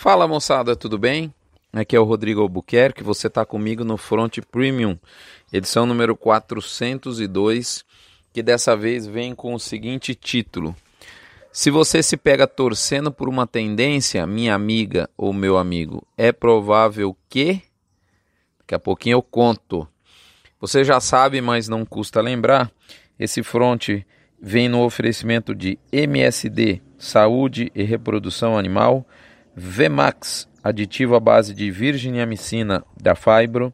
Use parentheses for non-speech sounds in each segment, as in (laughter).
Fala moçada, tudo bem? Aqui é o Rodrigo Albuquerque, você está comigo no Front Premium, edição número 402, que dessa vez vem com o seguinte título: Se você se pega torcendo por uma tendência, minha amiga ou meu amigo, é provável que. Daqui a pouquinho eu conto. Você já sabe, mas não custa lembrar, esse front vem no oferecimento de MSD, Saúde e Reprodução Animal Vemax, aditivo à base de virginiamicina da Fibro,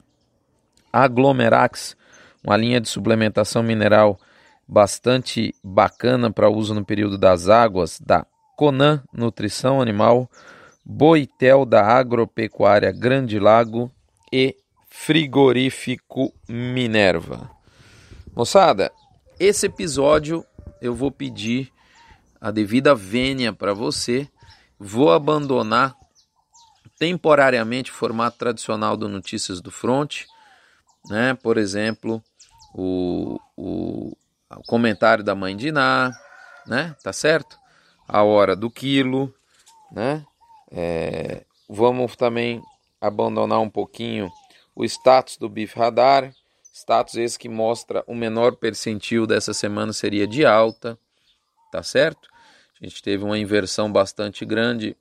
Aglomerax, uma linha de suplementação mineral bastante bacana para uso no período das águas, da Conan Nutrição Animal, Boitel da Agropecuária Grande Lago e Frigorífico Minerva. Moçada, esse episódio eu vou pedir a devida vênia para você Vou abandonar temporariamente o formato tradicional do Notícias do Front, né? Por exemplo, o, o, o comentário da mãe de Iná, né? Tá certo? A hora do quilo, né? É, vamos também abandonar um pouquinho o status do BIF Radar, status esse que mostra o menor percentil dessa semana seria de alta, tá certo? A gente teve uma inversão bastante grande,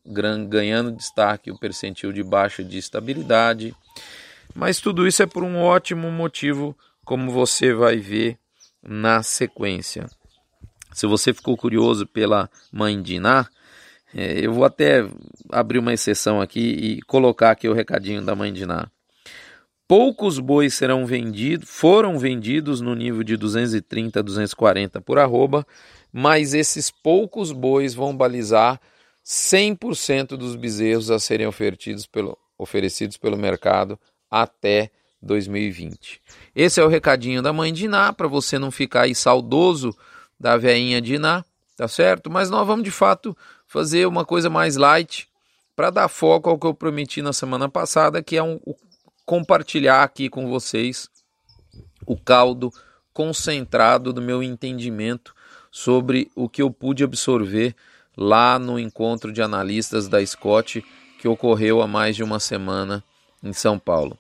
ganhando destaque o percentil de baixa de estabilidade. Mas tudo isso é por um ótimo motivo, como você vai ver na sequência. Se você ficou curioso pela mãe de Iná, é, eu vou até abrir uma exceção aqui e colocar aqui o recadinho da mãe de Iná. Poucos bois serão vendidos, foram vendidos no nível de 230 a 240 por arroba, mas esses poucos bois vão balizar 100% dos bezerros a serem oferecidos pelo, oferecidos pelo mercado até 2020. Esse é o recadinho da mãe de Iná, para você não ficar aí saudoso da veinha de Iná, tá certo? Mas nós vamos de fato fazer uma coisa mais light para dar foco ao que eu prometi na semana passada, que é um, compartilhar aqui com vocês o caldo concentrado do meu entendimento sobre o que eu pude absorver lá no encontro de analistas da Scott que ocorreu há mais de uma semana em São Paulo.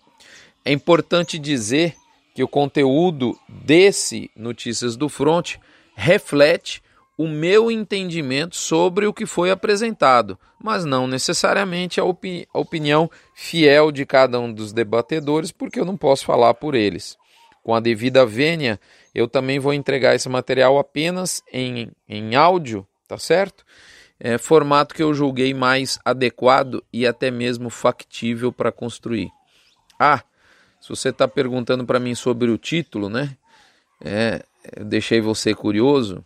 É importante dizer que o conteúdo desse Notícias do Front reflete o meu entendimento sobre o que foi apresentado, mas não necessariamente a, opi a opinião fiel de cada um dos debatedores, porque eu não posso falar por eles. Com a devida vênia, eu também vou entregar esse material apenas em, em áudio, tá certo? É, formato que eu julguei mais adequado e até mesmo factível para construir. Ah, se você está perguntando para mim sobre o título, né? É, eu deixei você curioso.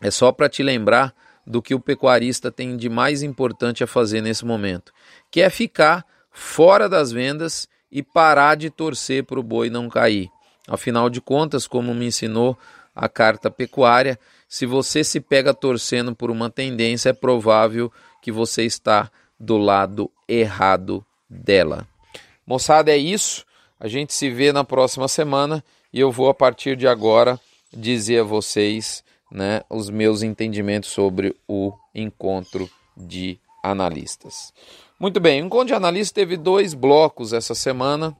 É só para te lembrar do que o pecuarista tem de mais importante a fazer nesse momento, que é ficar fora das vendas e parar de torcer para o boi não cair. Afinal de contas, como me ensinou a carta pecuária, se você se pega torcendo por uma tendência, é provável que você está do lado errado dela. Moçada, é isso. A gente se vê na próxima semana e eu vou a partir de agora dizer a vocês, né, os meus entendimentos sobre o encontro de analistas. Muito bem, o encontro de analistas teve dois blocos essa semana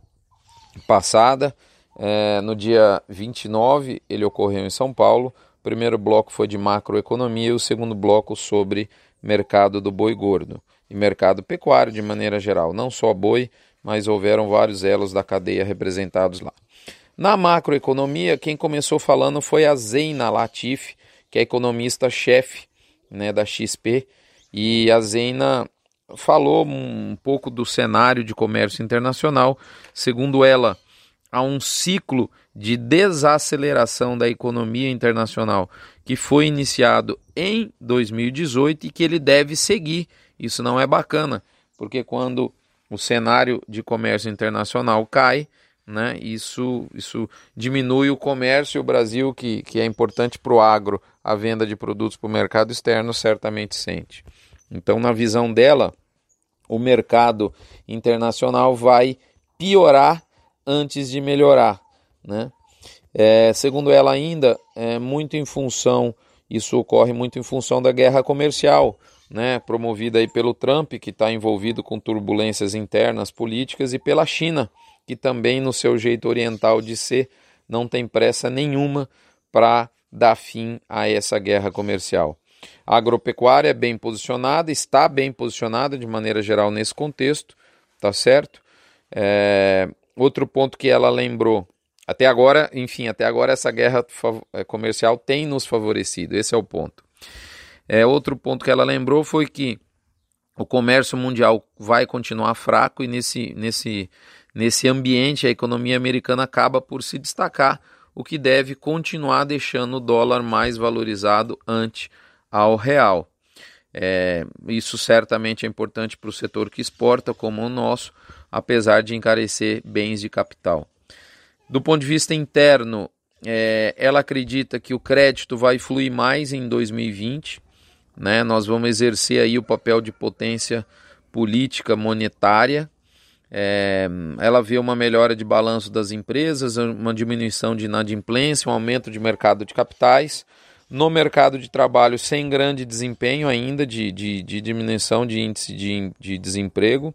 passada. É, no dia 29, ele ocorreu em São Paulo. O primeiro bloco foi de macroeconomia e o segundo bloco sobre mercado do boi gordo e mercado pecuário de maneira geral. Não só boi, mas houveram vários elos da cadeia representados lá. Na macroeconomia, quem começou falando foi a Zeina Latif, que é economista-chefe né, da XP, e a Zeina falou um pouco do cenário de comércio internacional. Segundo ela, a um ciclo de desaceleração da economia internacional que foi iniciado em 2018 e que ele deve seguir. Isso não é bacana, porque quando o cenário de comércio internacional cai, né, isso, isso diminui o comércio o Brasil, que, que é importante para o agro, a venda de produtos para o mercado externo, certamente sente. Então, na visão dela, o mercado internacional vai piorar antes de melhorar. Né? É, segundo ela ainda, é muito em função, isso ocorre muito em função da guerra comercial, né, promovida aí pelo Trump, que está envolvido com turbulências internas políticas, e pela China, que também, no seu jeito oriental de ser, não tem pressa nenhuma para dar fim a essa guerra comercial. A agropecuária é bem posicionada, está bem posicionada de maneira geral nesse contexto, tá certo? É, outro ponto que ela lembrou, até agora, enfim, até agora essa guerra é, comercial tem nos favorecido, esse é o ponto. É, outro ponto que ela lembrou foi que o comércio mundial vai continuar fraco e nesse, nesse, nesse ambiente a economia americana acaba por se destacar, o que deve continuar deixando o dólar mais valorizado ante ao real. É, isso certamente é importante para o setor que exporta, como o nosso, apesar de encarecer bens de capital. Do ponto de vista interno, é, ela acredita que o crédito vai fluir mais em 2020. Né? Nós vamos exercer aí o papel de potência política monetária. É, ela vê uma melhora de balanço das empresas, uma diminuição de inadimplência, um aumento de mercado de capitais no mercado de trabalho sem grande desempenho ainda de, de, de diminuição de índice de, de desemprego.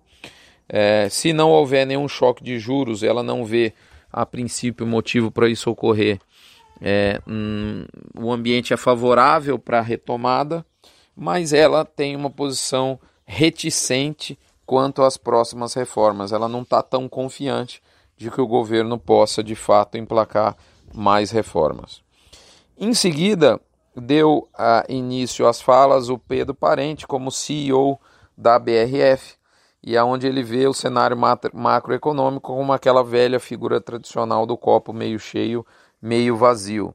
É, se não houver nenhum choque de juros, ela não vê a princípio motivo para isso ocorrer. É, hum, o ambiente é favorável para a retomada, mas ela tem uma posição reticente quanto às próximas reformas. Ela não está tão confiante de que o governo possa de fato emplacar mais reformas. Em seguida, deu uh, início às falas o Pedro Parente como CEO da BRF, e é onde ele vê o cenário macroeconômico como aquela velha figura tradicional do copo meio cheio, meio vazio.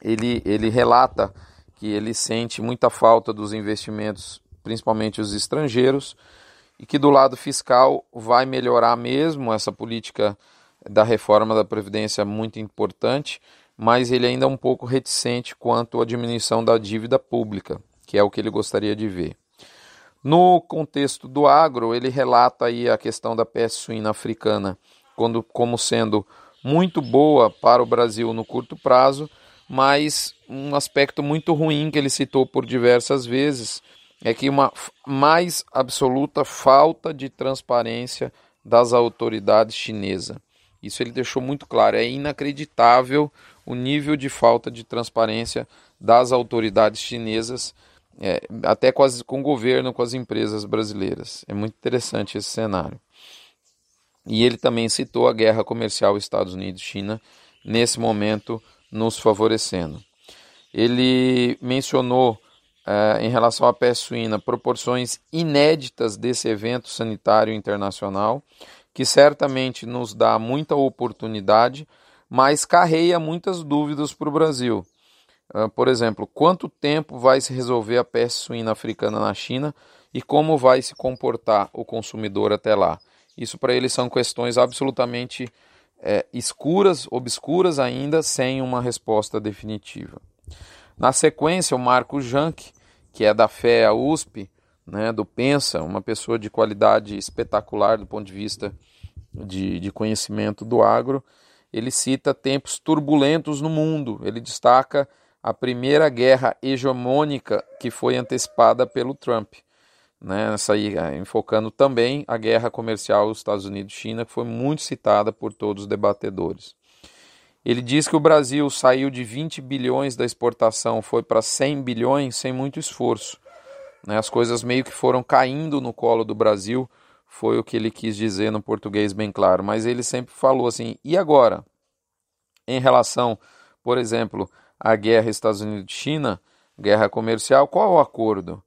Ele, ele relata que ele sente muita falta dos investimentos, principalmente os estrangeiros, e que do lado fiscal vai melhorar mesmo essa política da reforma da Previdência muito importante, mas ele ainda é um pouco reticente quanto à diminuição da dívida pública, que é o que ele gostaria de ver. No contexto do agro, ele relata aí a questão da peste suína africana quando, como sendo muito boa para o Brasil no curto prazo, mas um aspecto muito ruim que ele citou por diversas vezes é que uma mais absoluta falta de transparência das autoridades chinesas. Isso ele deixou muito claro, é inacreditável o nível de falta de transparência das autoridades chinesas, é, até com, as, com o governo, com as empresas brasileiras. É muito interessante esse cenário. E ele também citou a guerra comercial Estados Unidos-China, nesse momento nos favorecendo. Ele mencionou, é, em relação à peste suína, proporções inéditas desse evento sanitário internacional, que certamente nos dá muita oportunidade mas carreia muitas dúvidas para o Brasil. Uh, por exemplo, quanto tempo vai se resolver a peste suína africana na China e como vai se comportar o consumidor até lá? Isso para eles são questões absolutamente é, escuras, obscuras ainda, sem uma resposta definitiva. Na sequência, o Marco Jank, que é da FEA USP, né, do Pensa, uma pessoa de qualidade espetacular do ponto de vista de, de conhecimento do agro, ele cita tempos turbulentos no mundo. Ele destaca a primeira guerra hegemônica que foi antecipada pelo Trump. Né, essa aí, é, enfocando também a guerra comercial Estados Unidos-China, que foi muito citada por todos os debatedores. Ele diz que o Brasil saiu de 20 bilhões da exportação, foi para 100 bilhões sem muito esforço. Né, as coisas meio que foram caindo no colo do Brasil foi o que ele quis dizer no português bem claro, mas ele sempre falou assim: e agora? Em relação, por exemplo, à guerra Estados Unidos-China, guerra comercial, qual o acordo?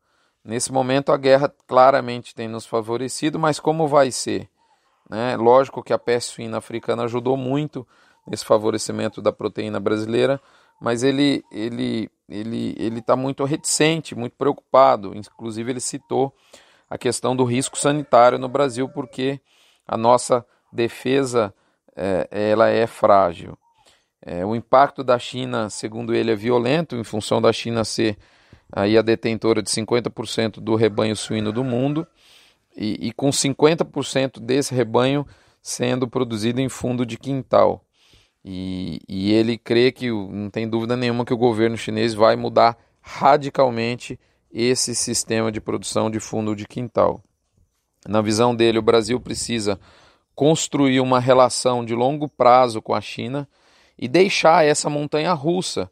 Nesse momento a guerra claramente tem nos favorecido, mas como vai ser? Né? Lógico que a peste suína africana ajudou muito nesse favorecimento da proteína brasileira, mas ele ele ele ele está muito reticente, muito preocupado. Inclusive ele citou a questão do risco sanitário no Brasil, porque a nossa defesa é, ela é frágil. É, o impacto da China, segundo ele, é violento, em função da China ser aí a detentora de 50% do rebanho suíno do mundo, e, e com 50% desse rebanho sendo produzido em fundo de quintal. E, e ele crê que, não tem dúvida nenhuma, que o governo chinês vai mudar radicalmente esse sistema de produção de fundo de quintal. Na visão dele, o Brasil precisa construir uma relação de longo prazo com a China e deixar essa montanha russa,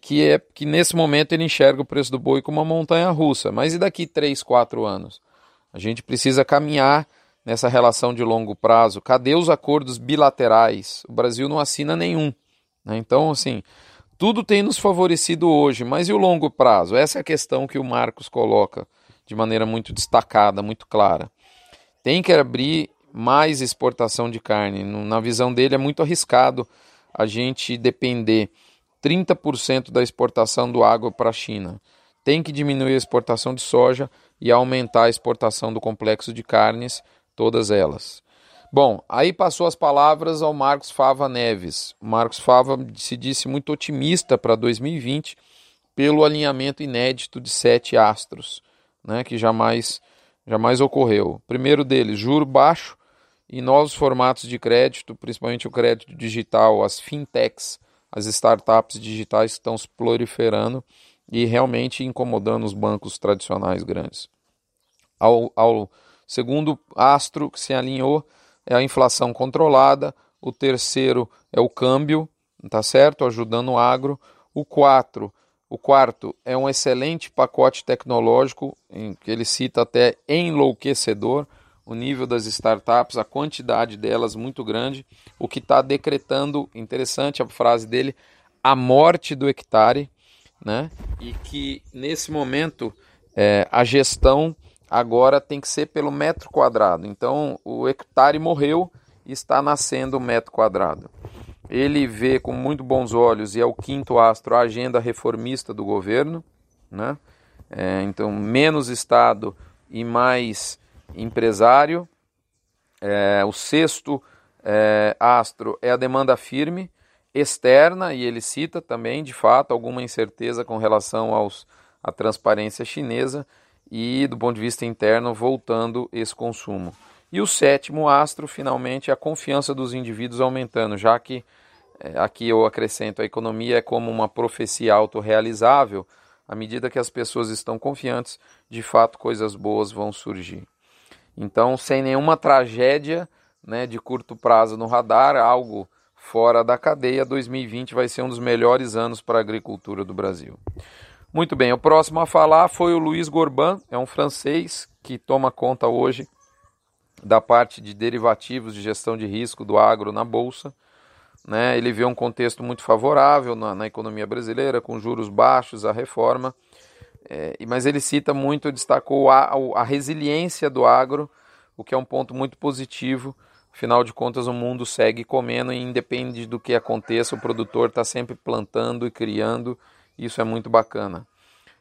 que é que nesse momento ele enxerga o preço do boi como uma montanha russa. Mas e daqui 3, 4 anos? A gente precisa caminhar nessa relação de longo prazo. Cadê os acordos bilaterais? O Brasil não assina nenhum. Né? Então, assim, tudo tem nos favorecido hoje, mas e o longo prazo? Essa é a questão que o Marcos coloca de maneira muito destacada, muito clara. Tem que abrir mais exportação de carne. Na visão dele, é muito arriscado a gente depender 30% da exportação do agro para a China. Tem que diminuir a exportação de soja e aumentar a exportação do complexo de carnes, todas elas. Bom, aí passou as palavras ao Marcos Fava Neves. O Marcos Fava se disse muito otimista para 2020 pelo alinhamento inédito de sete astros, né, que jamais, jamais ocorreu. primeiro deles, juro baixo e novos formatos de crédito, principalmente o crédito digital, as fintechs, as startups digitais estão se proliferando e realmente incomodando os bancos tradicionais grandes. Ao, ao segundo astro que se alinhou é a inflação controlada, o terceiro é o câmbio, tá certo? Ajudando o agro. O quatro, o quarto é um excelente pacote tecnológico, em que ele cita até enlouquecedor, o nível das startups, a quantidade delas muito grande, o que está decretando, interessante a frase dele, a morte do hectare, né? E que nesse momento é, a gestão agora tem que ser pelo metro quadrado. Então o hectare morreu e está nascendo o metro quadrado. Ele vê com muito bons olhos, e é o quinto astro, a agenda reformista do governo. Né? É, então, menos Estado e mais empresário. É, o sexto é, astro é a demanda firme externa, e ele cita também, de fato, alguma incerteza com relação aos, à transparência chinesa e, do ponto de vista interno, voltando esse consumo. E o sétimo astro, finalmente, é a confiança dos indivíduos aumentando, já que é, aqui eu acrescento a economia é como uma profecia autorrealizável, à medida que as pessoas estão confiantes, de fato coisas boas vão surgir. Então, sem nenhuma tragédia né, de curto prazo no radar, algo fora da cadeia, 2020 vai ser um dos melhores anos para a agricultura do Brasil. Muito bem, o próximo a falar foi o Luiz Gorban, é um francês que toma conta hoje da parte de derivativos de gestão de risco do agro na Bolsa. Né? Ele vê um contexto muito favorável na, na economia brasileira, com juros baixos, a reforma, é, mas ele cita muito, destacou a, a resiliência do agro, o que é um ponto muito positivo. Afinal de contas, o mundo segue comendo e independe do que aconteça, o produtor está sempre plantando e criando isso é muito bacana.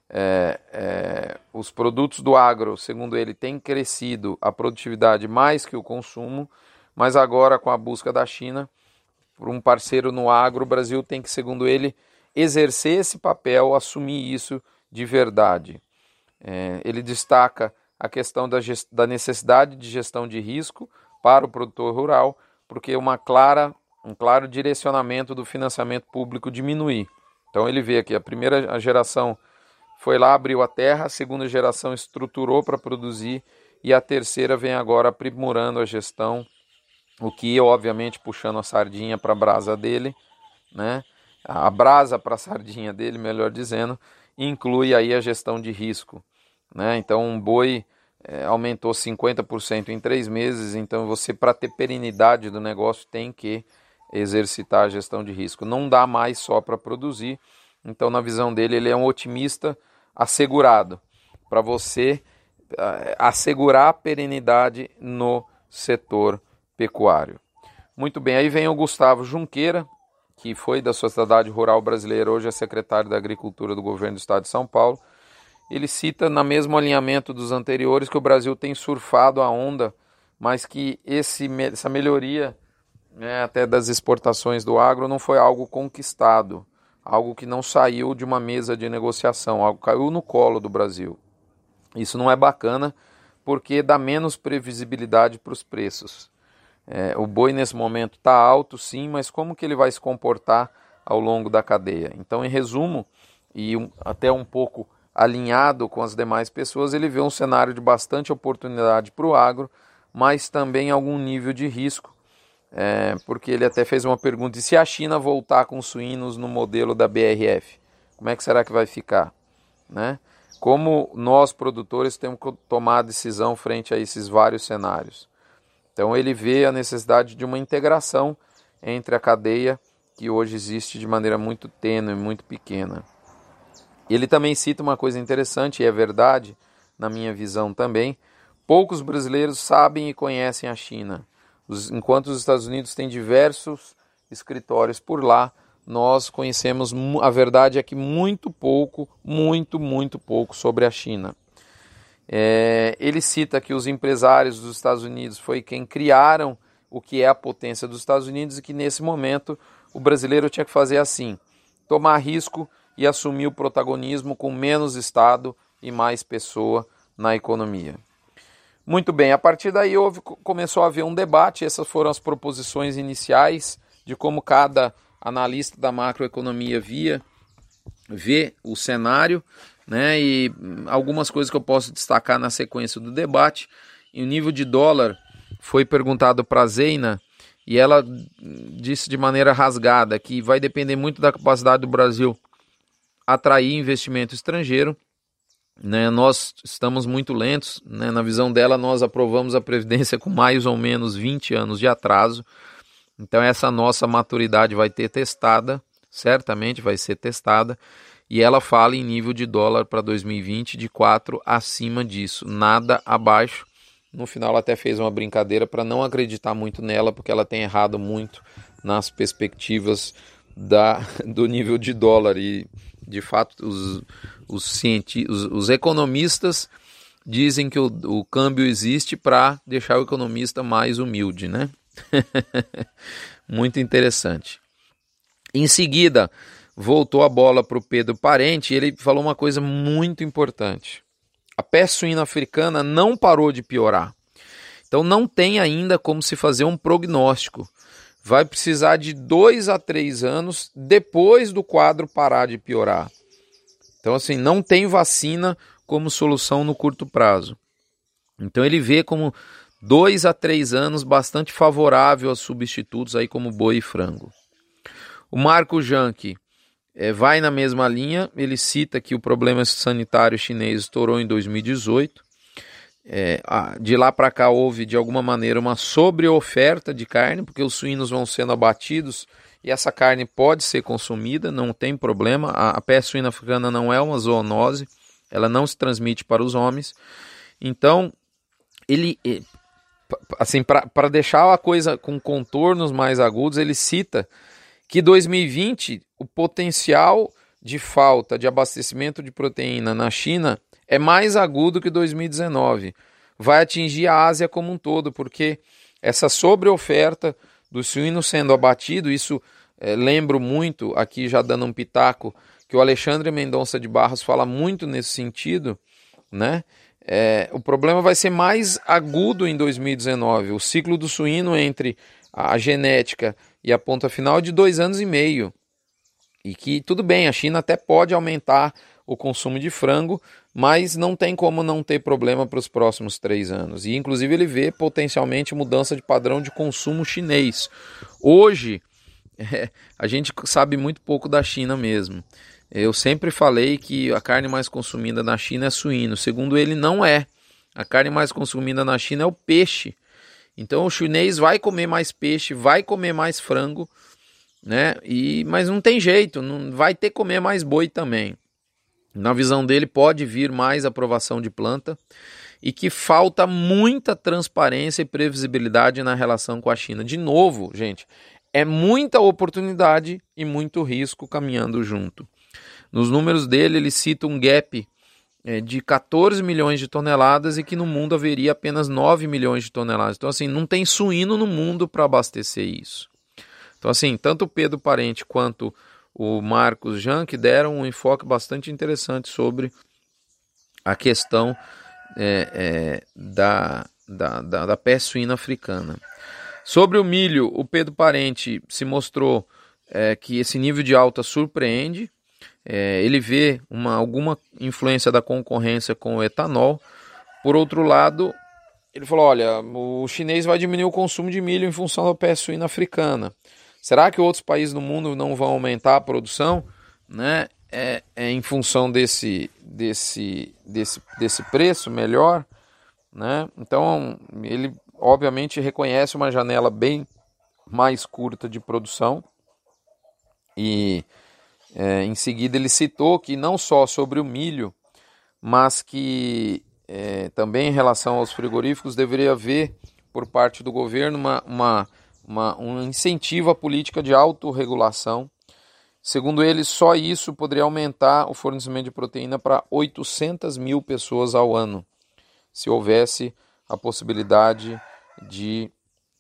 É, é, os produtos do agro, segundo ele, têm crescido a produtividade mais que o consumo, mas agora com a busca da China por um parceiro no agro, o Brasil tem que, segundo ele, exercer esse papel, assumir isso de verdade. É, ele destaca a questão da, da necessidade de gestão de risco para o produtor rural, porque uma clara, um claro direcionamento do financiamento público diminuir. Então ele vê aqui, a primeira geração foi lá, abriu a terra, a segunda geração estruturou para produzir e a terceira vem agora aprimorando a gestão, o que obviamente puxando a sardinha para a brasa dele, né? A brasa para a sardinha dele, melhor dizendo, inclui aí a gestão de risco, né? Então um boi é, aumentou 50% em três meses, então você para ter perenidade do negócio tem que exercitar a gestão de risco. Não dá mais só para produzir. Então, na visão dele, ele é um otimista assegurado para você uh, assegurar a perenidade no setor pecuário. Muito bem, aí vem o Gustavo Junqueira, que foi da Sociedade Rural Brasileira, hoje é secretário da Agricultura do governo do Estado de São Paulo. Ele cita, no mesmo alinhamento dos anteriores, que o Brasil tem surfado a onda, mas que esse, essa melhoria né, até das exportações do agro não foi algo conquistado, algo que não saiu de uma mesa de negociação, algo caiu no colo do Brasil. Isso não é bacana porque dá menos previsibilidade para os preços. É, o boi nesse momento está alto, sim, mas como que ele vai se comportar ao longo da cadeia? Então, em resumo, e um, até um pouco alinhado com as demais pessoas, ele vê um cenário de bastante oportunidade para o agro, mas também algum nível de risco, é, porque ele até fez uma pergunta: e se a China voltar com suínos no modelo da BRF, como é que será que vai ficar? Né? Como nós produtores temos que tomar decisão frente a esses vários cenários. Então ele vê a necessidade de uma integração entre a cadeia que hoje existe de maneira muito tênue, muito pequena. Ele também cita uma coisa interessante, e é verdade, na minha visão também: poucos brasileiros sabem e conhecem a China. Enquanto os Estados Unidos têm diversos escritórios por lá, nós conhecemos, a verdade é que muito pouco, muito, muito pouco sobre a China. É, ele cita que os empresários dos Estados Unidos foi quem criaram o que é a potência dos Estados Unidos e que nesse momento o brasileiro tinha que fazer assim: tomar risco e assumir o protagonismo com menos Estado e mais pessoa na economia. Muito bem, a partir daí houve, começou a haver um debate, essas foram as proposições iniciais de como cada analista da macroeconomia via, vê o cenário, né, e algumas coisas que eu posso destacar na sequência do debate. E o nível de dólar foi perguntado para a Zeina e ela disse de maneira rasgada que vai depender muito da capacidade do Brasil atrair investimento estrangeiro. Né, nós estamos muito lentos. Né, na visão dela, nós aprovamos a Previdência com mais ou menos 20 anos de atraso. Então, essa nossa maturidade vai ter testada, certamente vai ser testada. E ela fala em nível de dólar para 2020 de 4 acima disso, nada abaixo. No final, ela até fez uma brincadeira para não acreditar muito nela, porque ela tem errado muito nas perspectivas da, (laughs) do nível de dólar. E de fato, os, os, cienti os, os economistas dizem que o, o câmbio existe para deixar o economista mais humilde, né? (laughs) Muito interessante. Em seguida, voltou a bola para o Pedro Parente e ele falou uma coisa muito importante. A peste suína africana não parou de piorar. Então não tem ainda como se fazer um prognóstico vai precisar de dois a três anos depois do quadro parar de piorar. Então, assim, não tem vacina como solução no curto prazo. Então, ele vê como dois a três anos bastante favorável a substitutos aí como boi e frango. O Marco Janke é, vai na mesma linha, ele cita que o problema sanitário chinês estourou em 2018 é, de lá para cá houve de alguma maneira uma sobreoferta de carne, porque os suínos vão sendo abatidos e essa carne pode ser consumida, não tem problema. A, a peste suína africana não é uma zoonose, ela não se transmite para os homens. Então, ele, assim, para deixar a coisa com contornos mais agudos, ele cita que 2020 o potencial de falta de abastecimento de proteína na China é mais agudo que 2019. Vai atingir a Ásia como um todo, porque essa sobreoferta do suíno sendo abatido, isso é, lembro muito, aqui já dando um pitaco, que o Alexandre Mendonça de Barros fala muito nesse sentido, né? É, o problema vai ser mais agudo em 2019. O ciclo do suíno entre a genética e a ponta final é de dois anos e meio. E que tudo bem, a China até pode aumentar o consumo de frango, mas não tem como não ter problema para os próximos três anos. E inclusive ele vê potencialmente mudança de padrão de consumo chinês. Hoje (laughs) é, a gente sabe muito pouco da China mesmo. Eu sempre falei que a carne mais consumida na China é suíno. Segundo ele, não é. A carne mais consumida na China é o peixe. Então o chinês vai comer mais peixe, vai comer mais frango, né? E mas não tem jeito, não vai ter que comer mais boi também. Na visão dele, pode vir mais aprovação de planta e que falta muita transparência e previsibilidade na relação com a China. De novo, gente, é muita oportunidade e muito risco caminhando junto. Nos números dele, ele cita um gap de 14 milhões de toneladas e que no mundo haveria apenas 9 milhões de toneladas. Então, assim, não tem suíno no mundo para abastecer isso. Então, assim, tanto o Pedro Parente quanto o Marcos Jean, que deram um enfoque bastante interessante sobre a questão é, é, da, da, da, da peste suína africana. Sobre o milho, o Pedro Parente se mostrou é, que esse nível de alta surpreende. É, ele vê uma, alguma influência da concorrência com o etanol. Por outro lado, ele falou: olha, o chinês vai diminuir o consumo de milho em função da peste suína africana. Será que outros países do mundo não vão aumentar a produção, né? É, é em função desse, desse, desse, desse preço melhor, né? Então ele obviamente reconhece uma janela bem mais curta de produção e é, em seguida ele citou que não só sobre o milho, mas que é, também em relação aos frigoríficos, deveria haver, por parte do governo, uma, uma, uma, um incentivo à política de autorregulação. Segundo ele, só isso poderia aumentar o fornecimento de proteína para 800 mil pessoas ao ano, se houvesse a possibilidade de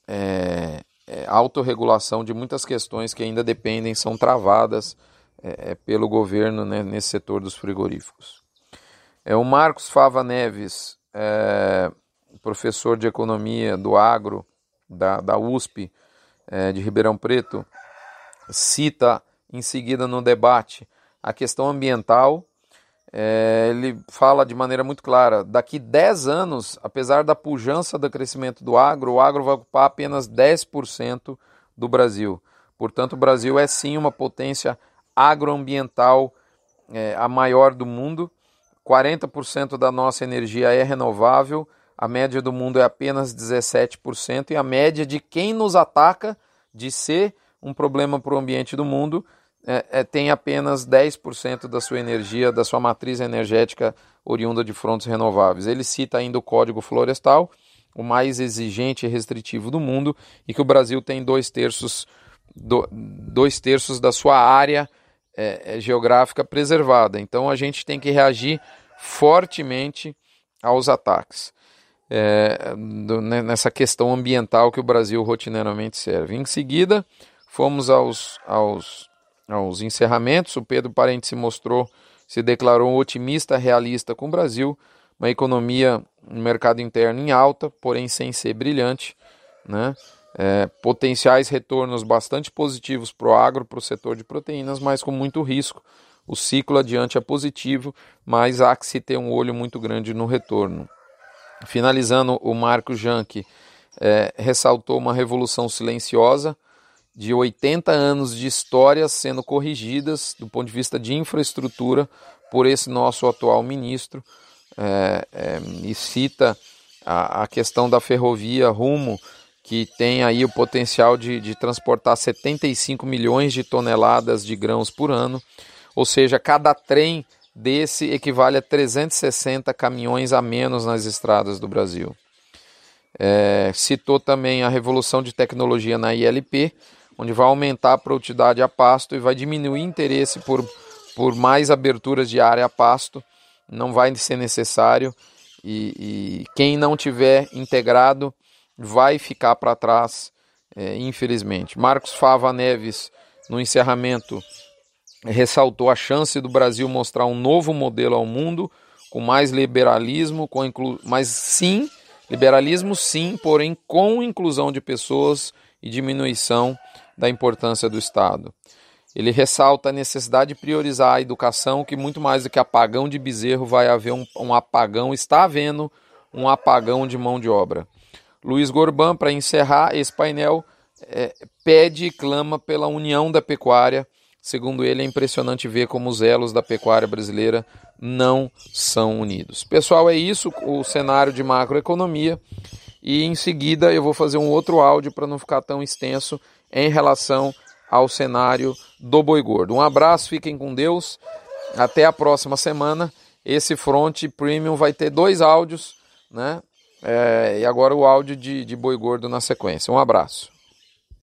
é, é, autorregulação de muitas questões que ainda dependem, são travadas é, é pelo governo né, nesse setor dos frigoríficos. É, o Marcos Fava Neves, é, professor de economia do agro da, da USP é, de Ribeirão Preto, cita em seguida no debate a questão ambiental. É, ele fala de maneira muito clara: daqui 10 anos, apesar da pujança do crescimento do agro, o agro vai ocupar apenas 10% do Brasil. Portanto, o Brasil é sim uma potência agroambiental é, a maior do mundo. 40% da nossa energia é renovável, a média do mundo é apenas 17%, e a média de quem nos ataca de ser um problema para o ambiente do mundo é, é, tem apenas 10% da sua energia, da sua matriz energética oriunda de fontes renováveis. Ele cita ainda o Código Florestal, o mais exigente e restritivo do mundo, e que o Brasil tem dois terços, do, dois terços da sua área é, é, geográfica preservada. Então a gente tem que reagir fortemente aos ataques é, do, né, nessa questão ambiental que o Brasil rotineiramente serve. Em seguida, fomos aos, aos, aos encerramentos. O Pedro Parente se mostrou, se declarou otimista, realista com o Brasil, uma economia, um mercado interno em alta, porém sem ser brilhante, né? É, potenciais retornos bastante positivos para o agro, para o setor de proteínas, mas com muito risco. O ciclo adiante é positivo, mas há que se ter um olho muito grande no retorno. Finalizando, o Marco Janck é, ressaltou uma revolução silenciosa de 80 anos de histórias sendo corrigidas do ponto de vista de infraestrutura por esse nosso atual ministro é, é, e cita a, a questão da ferrovia rumo que tem aí o potencial de, de transportar 75 milhões de toneladas de grãos por ano, ou seja, cada trem desse equivale a 360 caminhões a menos nas estradas do Brasil. É, citou também a revolução de tecnologia na ILP, onde vai aumentar a produtividade a pasto e vai diminuir o interesse por, por mais aberturas de área a pasto, não vai ser necessário. E, e quem não tiver integrado vai ficar para trás, é, infelizmente. Marcos Fava Neves, no encerramento, ressaltou a chance do Brasil mostrar um novo modelo ao mundo, com mais liberalismo, com inclu... mas sim, liberalismo sim, porém com inclusão de pessoas e diminuição da importância do Estado. Ele ressalta a necessidade de priorizar a educação, que muito mais do que apagão de bezerro vai haver um, um apagão, está havendo um apagão de mão de obra. Luiz Gorban, para encerrar esse painel, é, pede e clama pela união da pecuária. Segundo ele, é impressionante ver como os elos da pecuária brasileira não são unidos. Pessoal, é isso o cenário de macroeconomia. E em seguida eu vou fazer um outro áudio para não ficar tão extenso em relação ao cenário do boi gordo. Um abraço, fiquem com Deus. Até a próxima semana. Esse Front Premium vai ter dois áudios, né? É, e agora o áudio de, de boi gordo na sequência. Um abraço.